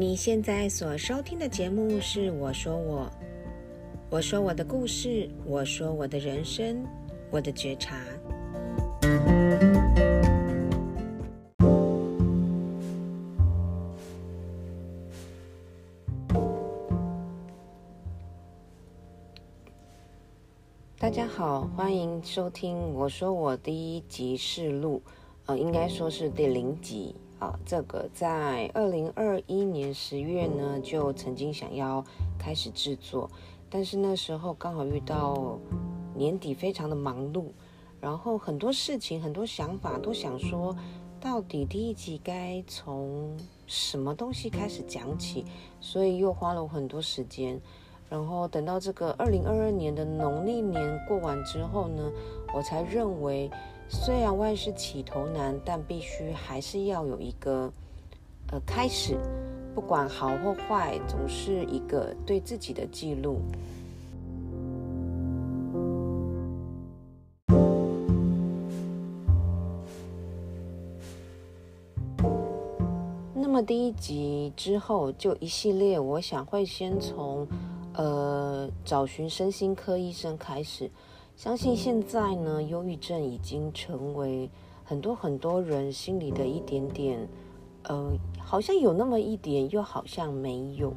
你现在所收听的节目是《我说我》，我说我的故事，我说我的人生，我的觉察。大家好，欢迎收听《我说我》第一集试录，呃，应该说是第零集啊。这个在二零二一年十月呢，就曾经想要开始制作，但是那时候刚好遇到年底，非常的忙碌，然后很多事情、很多想法都想说，到底第一集该从什么东西开始讲起，所以又花了很多时间。然后等到这个二零二二年的农历年过完之后呢，我才认为，虽然万事起头难，但必须还是要有一个呃开始，不管好或坏，总是一个对自己的记录。那么第一集之后就一系列，我想会先从。呃，找寻身心科医生开始，相信现在呢，忧郁症已经成为很多很多人心里的一点点，呃，好像有那么一点，又好像没有，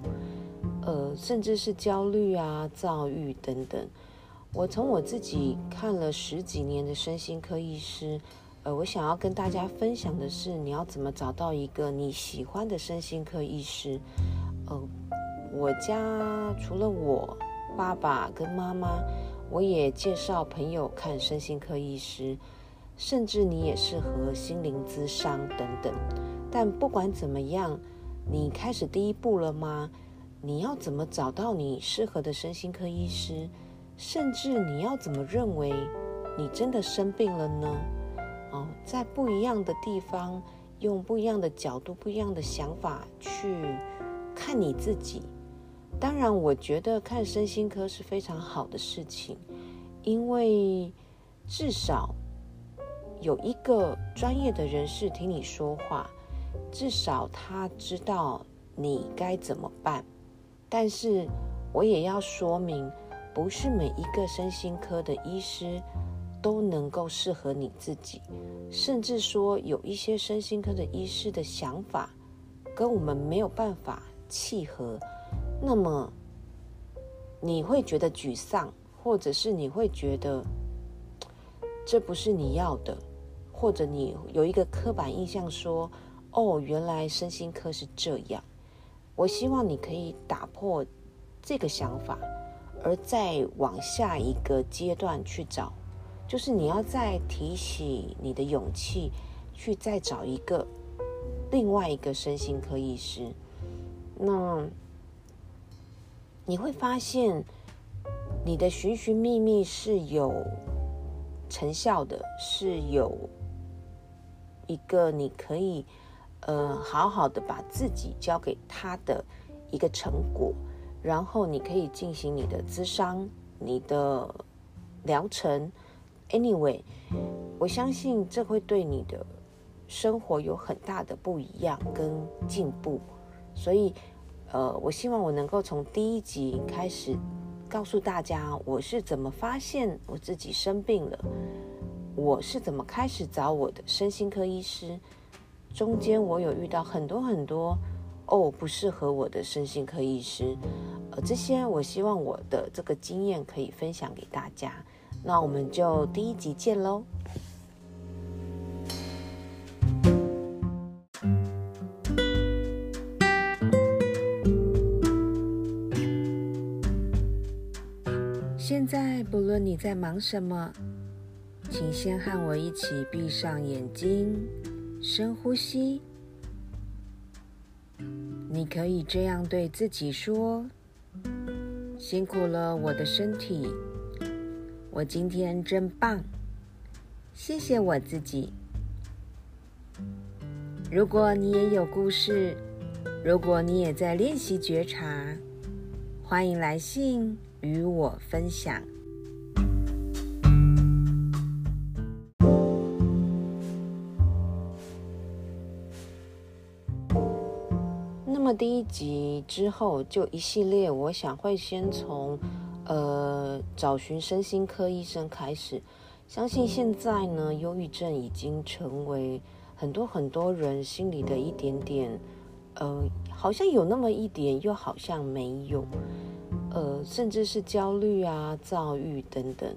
呃，甚至是焦虑啊、躁郁等等。我从我自己看了十几年的身心科医师，呃，我想要跟大家分享的是，你要怎么找到一个你喜欢的身心科医师，呃。我家除了我爸爸跟妈妈，我也介绍朋友看身心科医师，甚至你也适合心灵咨商等等。但不管怎么样，你开始第一步了吗？你要怎么找到你适合的身心科医师？甚至你要怎么认为你真的生病了呢？哦，在不一样的地方，用不一样的角度、不一样的想法去看你自己。当然，我觉得看身心科是非常好的事情，因为至少有一个专业的人士听你说话，至少他知道你该怎么办。但是，我也要说明，不是每一个身心科的医师都能够适合你自己，甚至说有一些身心科的医师的想法跟我们没有办法契合。那么你会觉得沮丧，或者是你会觉得这不是你要的，或者你有一个刻板印象说：“哦，原来身心科是这样。”我希望你可以打破这个想法，而再往下一个阶段去找，就是你要再提起你的勇气，去再找一个另外一个身心科医师。那。你会发现，你的寻寻觅觅是有成效的，是有一个你可以呃好好的把自己交给他的一个成果，然后你可以进行你的咨商、你的疗程。Anyway，我相信这会对你的生活有很大的不一样跟进步，所以。呃，我希望我能够从第一集开始告诉大家，我是怎么发现我自己生病了，我是怎么开始找我的身心科医师，中间我有遇到很多很多哦不适合我的身心科医师，呃，这些我希望我的这个经验可以分享给大家。那我们就第一集见喽。现在，不论你在忙什么，请先和我一起闭上眼睛，深呼吸。你可以这样对自己说：“辛苦了，我的身体，我今天真棒，谢谢我自己。”如果你也有故事，如果你也在练习觉察，欢迎来信。与我分享。那么第一集之后，就一系列，我想会先从呃找寻身心科医生开始。相信现在呢，忧郁症已经成为很多很多人心里的一点点，呃，好像有那么一点，又好像没有，呃，甚至是焦虑啊、躁郁等等。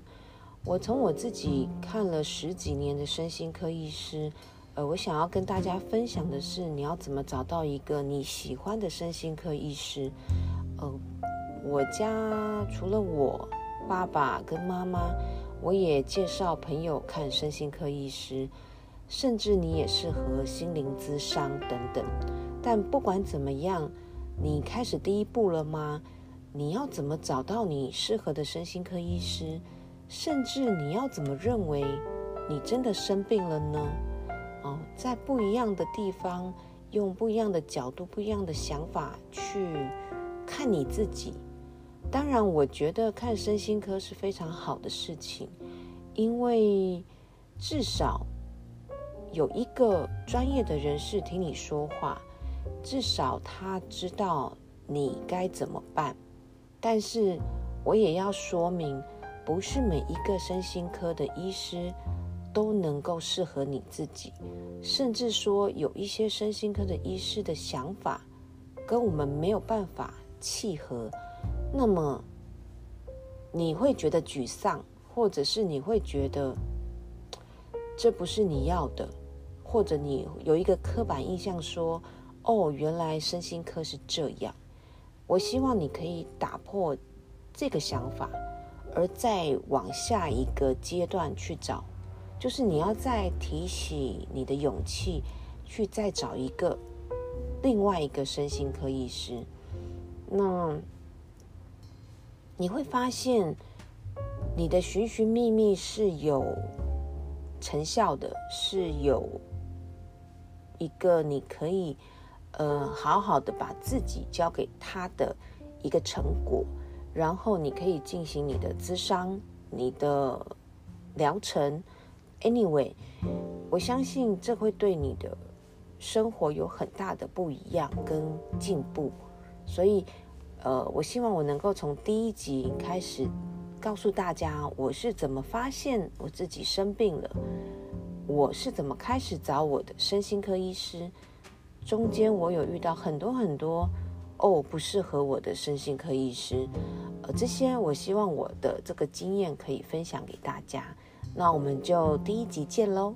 我从我自己看了十几年的身心科医师。呃，我想要跟大家分享的是，你要怎么找到一个你喜欢的身心科医师。呃，我家除了我爸爸跟妈妈，我也介绍朋友看身心科医师，甚至你也适合心灵咨商等等。但不管怎么样，你开始第一步了吗？你要怎么找到你适合的身心科医师？甚至你要怎么认为你真的生病了呢？哦在不一样的地方，用不一样的角度、不一样的想法去看你自己。当然，我觉得看身心科是非常好的事情，因为至少有一个专业的人士听你说话，至少他知道你该怎么办。但是，我也要说明，不是每一个身心科的医师。都能够适合你自己，甚至说有一些身心科的医师的想法跟我们没有办法契合，那么你会觉得沮丧，或者是你会觉得这不是你要的，或者你有一个刻板印象说，哦，原来身心科是这样。我希望你可以打破这个想法，而再往下一个阶段去找。就是你要再提起你的勇气，去再找一个另外一个身心科医师，那你会发现你的寻寻觅觅是有成效的，是有一个你可以呃好好的把自己交给他的一个成果，然后你可以进行你的咨商、你的疗程。Anyway，我相信这会对你的生活有很大的不一样跟进步，所以，呃，我希望我能够从第一集开始告诉大家我是怎么发现我自己生病了，我是怎么开始找我的身心科医师，中间我有遇到很多很多哦不适合我的身心科医师，呃，这些我希望我的这个经验可以分享给大家。那我们就第一集见喽。